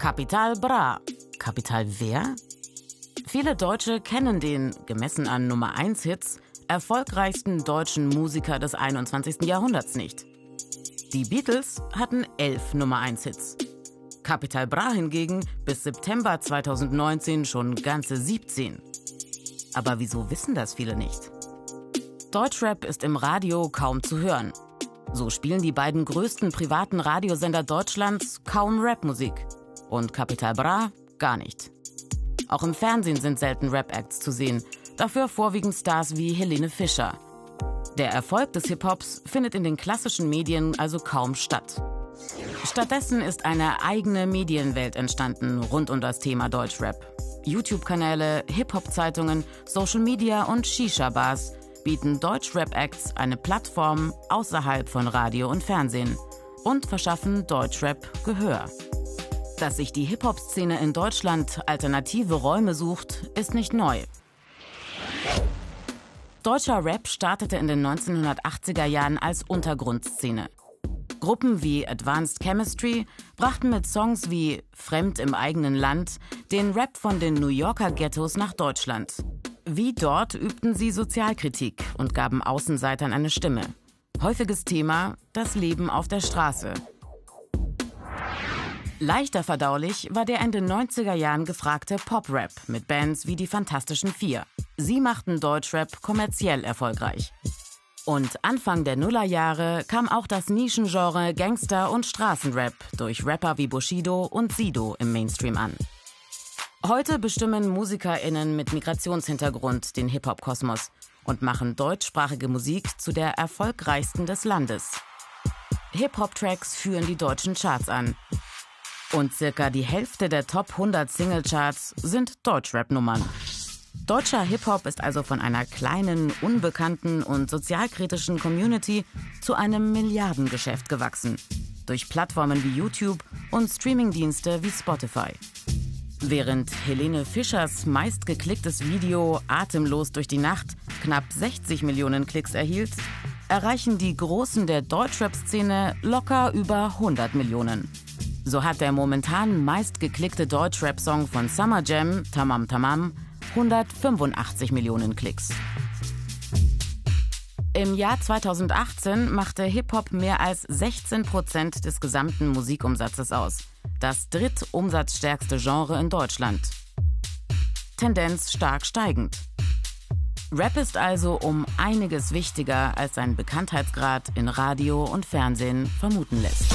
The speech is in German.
Kapital Bra. Kapital wer? Viele Deutsche kennen den, gemessen an Nummer 1 Hits, erfolgreichsten deutschen Musiker des 21. Jahrhunderts nicht. Die Beatles hatten elf Nummer 1 Hits. Capital Bra hingegen bis September 2019 schon ganze 17. Aber wieso wissen das viele nicht? Deutschrap ist im Radio kaum zu hören. So spielen die beiden größten privaten Radiosender Deutschlands kaum Rapmusik. Und Capital Bra gar nicht. Auch im Fernsehen sind selten Rap-Acts zu sehen, dafür vorwiegend Stars wie Helene Fischer. Der Erfolg des Hip-Hops findet in den klassischen Medien also kaum statt. Stattdessen ist eine eigene Medienwelt entstanden rund um das Thema Deutschrap. YouTube-Kanäle, Hip-Hop-Zeitungen, Social Media und Shisha-Bars bieten Deutschrap-Acts eine Plattform außerhalb von Radio und Fernsehen und verschaffen Deutschrap Gehör. Dass sich die Hip-Hop-Szene in Deutschland alternative Räume sucht, ist nicht neu. Deutscher Rap startete in den 1980er Jahren als Untergrundszene. Gruppen wie Advanced Chemistry brachten mit Songs wie Fremd im eigenen Land den Rap von den New Yorker Ghettos nach Deutschland. Wie dort übten sie Sozialkritik und gaben Außenseitern eine Stimme. Häufiges Thema das Leben auf der Straße. Leichter verdaulich war der in den 90er Jahren gefragte Pop-Rap mit Bands wie die Fantastischen Vier. Sie machten Deutschrap kommerziell erfolgreich. Und Anfang der Nullerjahre kam auch das Nischengenre Gangster- und Straßenrap durch Rapper wie Bushido und Sido im Mainstream an. Heute bestimmen MusikerInnen mit Migrationshintergrund den Hip-Hop-Kosmos und machen deutschsprachige Musik zu der erfolgreichsten des Landes. Hip-Hop-Tracks führen die deutschen Charts an. Und circa die Hälfte der Top 100 Singlecharts sind Deutschrap-Nummern. Deutscher Hip-Hop ist also von einer kleinen, unbekannten und sozialkritischen Community zu einem Milliardengeschäft gewachsen. Durch Plattformen wie YouTube und Streamingdienste wie Spotify. Während Helene Fischers meistgeklicktes Video Atemlos durch die Nacht knapp 60 Millionen Klicks erhielt, erreichen die Großen der Deutschrap-Szene locker über 100 Millionen. So hat der momentan meistgeklickte Deutschrap-Song von Summer Jam, Tamam Tamam, 185 Millionen Klicks. Im Jahr 2018 machte Hip-Hop mehr als 16 Prozent des gesamten Musikumsatzes aus. Das drittumsatzstärkste Genre in Deutschland. Tendenz stark steigend. Rap ist also um einiges wichtiger, als sein Bekanntheitsgrad in Radio und Fernsehen vermuten lässt.